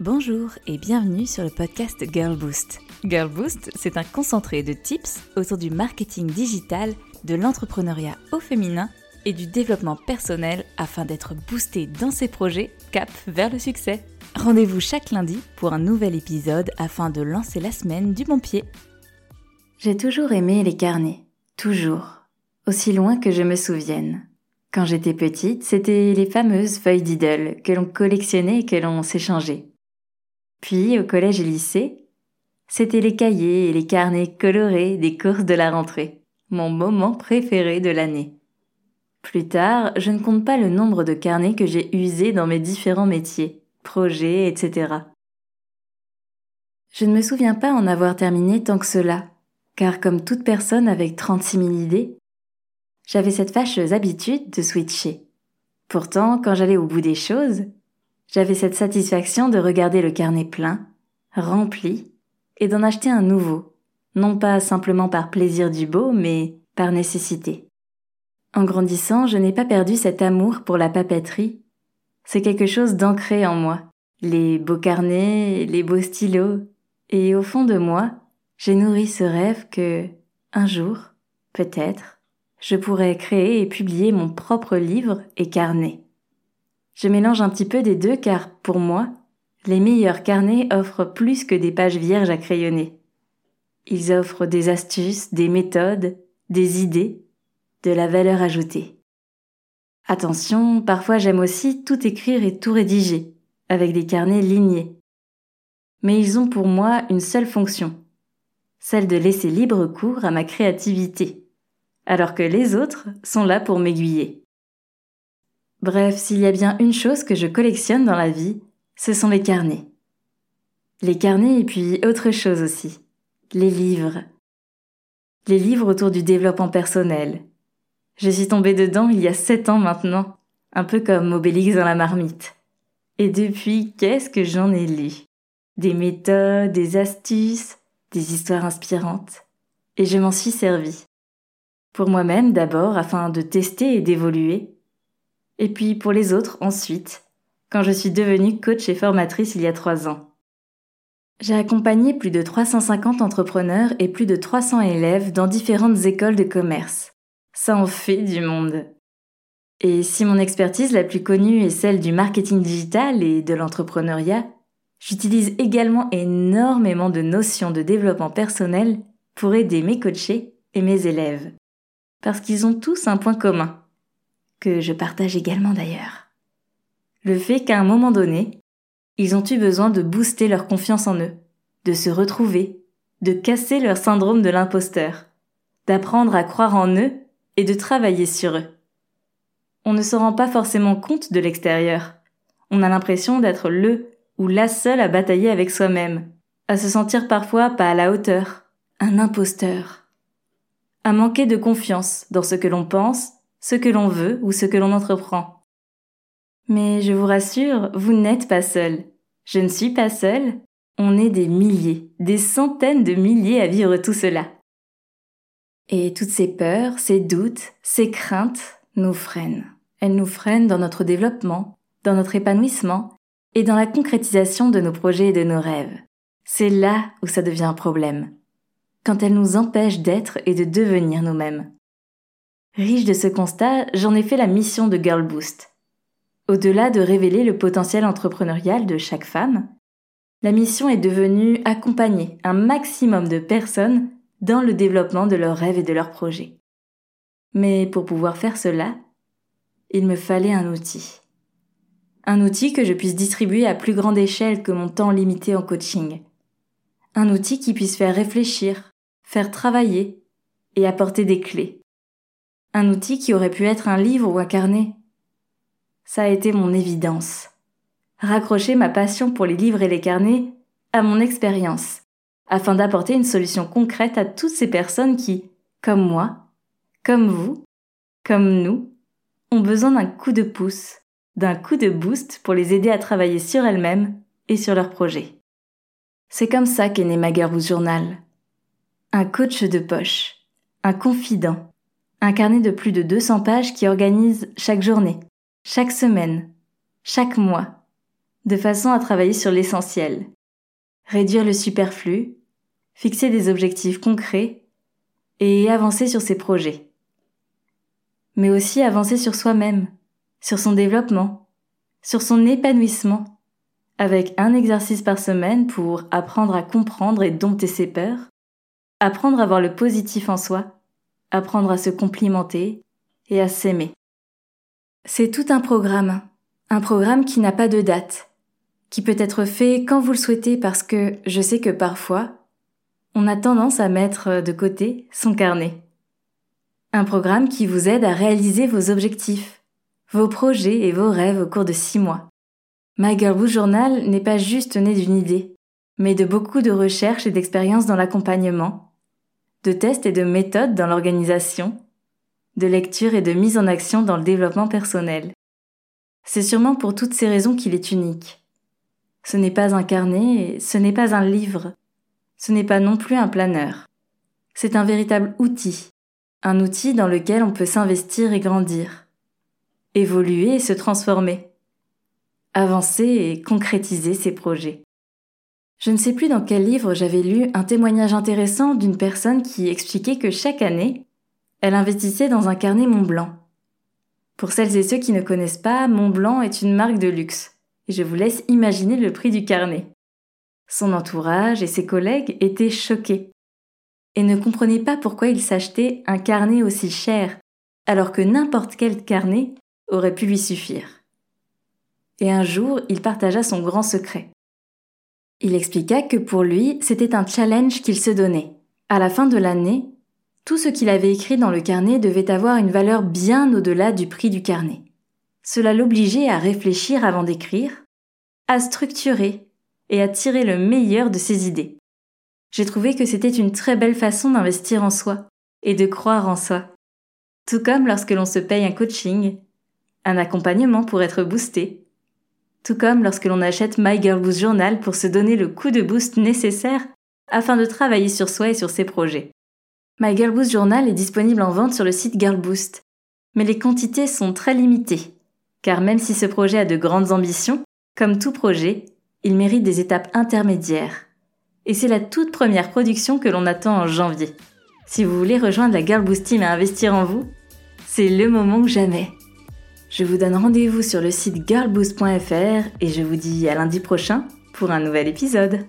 Bonjour et bienvenue sur le podcast Girl Boost. Girl Boost, c'est un concentré de tips autour du marketing digital, de l'entrepreneuriat au féminin et du développement personnel afin d'être boosté dans ses projets cap vers le succès. Rendez-vous chaque lundi pour un nouvel épisode afin de lancer la semaine du bon pied. J'ai toujours aimé les carnets, toujours, aussi loin que je me souvienne. Quand j'étais petite, c'était les fameuses feuilles d'idylle que l'on collectionnait et que l'on s'échangeait. Puis, au collège et lycée, c'était les cahiers et les carnets colorés des courses de la rentrée, mon moment préféré de l'année. Plus tard, je ne compte pas le nombre de carnets que j'ai usés dans mes différents métiers, projets, etc. Je ne me souviens pas en avoir terminé tant que cela, car comme toute personne avec 36 000 idées, j'avais cette fâcheuse habitude de switcher. Pourtant, quand j'allais au bout des choses, j'avais cette satisfaction de regarder le carnet plein, rempli, et d'en acheter un nouveau, non pas simplement par plaisir du beau, mais par nécessité. En grandissant, je n'ai pas perdu cet amour pour la papeterie. C'est quelque chose d'ancré en moi. Les beaux carnets, les beaux stylos, et au fond de moi, j'ai nourri ce rêve que, un jour, peut-être, je pourrais créer et publier mon propre livre et carnet. Je mélange un petit peu des deux car, pour moi, les meilleurs carnets offrent plus que des pages vierges à crayonner. Ils offrent des astuces, des méthodes, des idées, de la valeur ajoutée. Attention, parfois j'aime aussi tout écrire et tout rédiger, avec des carnets lignés. Mais ils ont pour moi une seule fonction, celle de laisser libre cours à ma créativité, alors que les autres sont là pour m'aiguiller. Bref, s'il y a bien une chose que je collectionne dans la vie, ce sont les carnets. Les carnets et puis autre chose aussi. Les livres. Les livres autour du développement personnel. Je suis tombée dedans il y a sept ans maintenant, un peu comme Obélix dans la marmite. Et depuis, qu'est-ce que j'en ai lu? Des méthodes, des astuces, des histoires inspirantes. Et je m'en suis servi. Pour moi-même d'abord, afin de tester et d'évoluer, et puis pour les autres ensuite, quand je suis devenue coach et formatrice il y a trois ans. J'ai accompagné plus de 350 entrepreneurs et plus de 300 élèves dans différentes écoles de commerce. Ça en fait du monde. Et si mon expertise la plus connue est celle du marketing digital et de l'entrepreneuriat, j'utilise également énormément de notions de développement personnel pour aider mes coachés et mes élèves. Parce qu'ils ont tous un point commun que je partage également d'ailleurs. Le fait qu'à un moment donné, ils ont eu besoin de booster leur confiance en eux, de se retrouver, de casser leur syndrome de l'imposteur, d'apprendre à croire en eux et de travailler sur eux. On ne se rend pas forcément compte de l'extérieur. On a l'impression d'être le ou la seule à batailler avec soi-même, à se sentir parfois pas à la hauteur, un imposteur, à manquer de confiance dans ce que l'on pense ce que l'on veut ou ce que l'on entreprend. Mais je vous rassure, vous n'êtes pas seul. Je ne suis pas seule. On est des milliers, des centaines de milliers à vivre tout cela. Et toutes ces peurs, ces doutes, ces craintes nous freinent. Elles nous freinent dans notre développement, dans notre épanouissement et dans la concrétisation de nos projets et de nos rêves. C'est là où ça devient un problème. Quand elles nous empêchent d'être et de devenir nous-mêmes. Riche de ce constat, j'en ai fait la mission de Girl Boost. Au-delà de révéler le potentiel entrepreneurial de chaque femme, la mission est devenue accompagner un maximum de personnes dans le développement de leurs rêves et de leurs projets. Mais pour pouvoir faire cela, il me fallait un outil. Un outil que je puisse distribuer à plus grande échelle que mon temps limité en coaching. Un outil qui puisse faire réfléchir, faire travailler et apporter des clés un outil qui aurait pu être un livre ou un carnet. Ça a été mon évidence. Raccrocher ma passion pour les livres et les carnets à mon expérience, afin d'apporter une solution concrète à toutes ces personnes qui, comme moi, comme vous, comme nous, ont besoin d'un coup de pouce, d'un coup de boost pour les aider à travailler sur elles-mêmes et sur leurs projets. C'est comme ça qu'est né ma Journal. Un coach de poche, un confident, un carnet de plus de 200 pages qui organise chaque journée, chaque semaine, chaque mois, de façon à travailler sur l'essentiel, réduire le superflu, fixer des objectifs concrets et avancer sur ses projets. Mais aussi avancer sur soi-même, sur son développement, sur son épanouissement, avec un exercice par semaine pour apprendre à comprendre et dompter ses peurs, apprendre à voir le positif en soi, apprendre à se complimenter et à s'aimer. C'est tout un programme, un programme qui n'a pas de date, qui peut être fait quand vous le souhaitez parce que je sais que parfois, on a tendance à mettre de côté son carnet. Un programme qui vous aide à réaliser vos objectifs, vos projets et vos rêves au cours de six mois. My Girl Journal n'est pas juste né d'une idée, mais de beaucoup de recherches et d'expériences dans l'accompagnement, de tests et de méthodes dans l'organisation, de lecture et de mise en action dans le développement personnel. C'est sûrement pour toutes ces raisons qu'il est unique. Ce n'est pas un carnet, ce n'est pas un livre, ce n'est pas non plus un planeur. C'est un véritable outil, un outil dans lequel on peut s'investir et grandir, évoluer et se transformer, avancer et concrétiser ses projets. Je ne sais plus dans quel livre j'avais lu un témoignage intéressant d'une personne qui expliquait que chaque année, elle investissait dans un carnet Montblanc. Pour celles et ceux qui ne connaissent pas, Montblanc est une marque de luxe, et je vous laisse imaginer le prix du carnet. Son entourage et ses collègues étaient choqués, et ne comprenaient pas pourquoi il s'achetait un carnet aussi cher, alors que n'importe quel carnet aurait pu lui suffire. Et un jour, il partagea son grand secret. Il expliqua que pour lui, c'était un challenge qu'il se donnait. À la fin de l'année, tout ce qu'il avait écrit dans le carnet devait avoir une valeur bien au-delà du prix du carnet. Cela l'obligeait à réfléchir avant d'écrire, à structurer et à tirer le meilleur de ses idées. J'ai trouvé que c'était une très belle façon d'investir en soi et de croire en soi. Tout comme lorsque l'on se paye un coaching, un accompagnement pour être boosté, tout comme lorsque l'on achète My Girl Boost Journal pour se donner le coup de boost nécessaire afin de travailler sur soi et sur ses projets. My Girl Boost Journal est disponible en vente sur le site Girl Boost, mais les quantités sont très limitées, car même si ce projet a de grandes ambitions, comme tout projet, il mérite des étapes intermédiaires. Et c'est la toute première production que l'on attend en janvier. Si vous voulez rejoindre la Girl Boost Team et investir en vous, c'est le moment ou jamais. Je vous donne rendez-vous sur le site girlboost.fr et je vous dis à lundi prochain pour un nouvel épisode.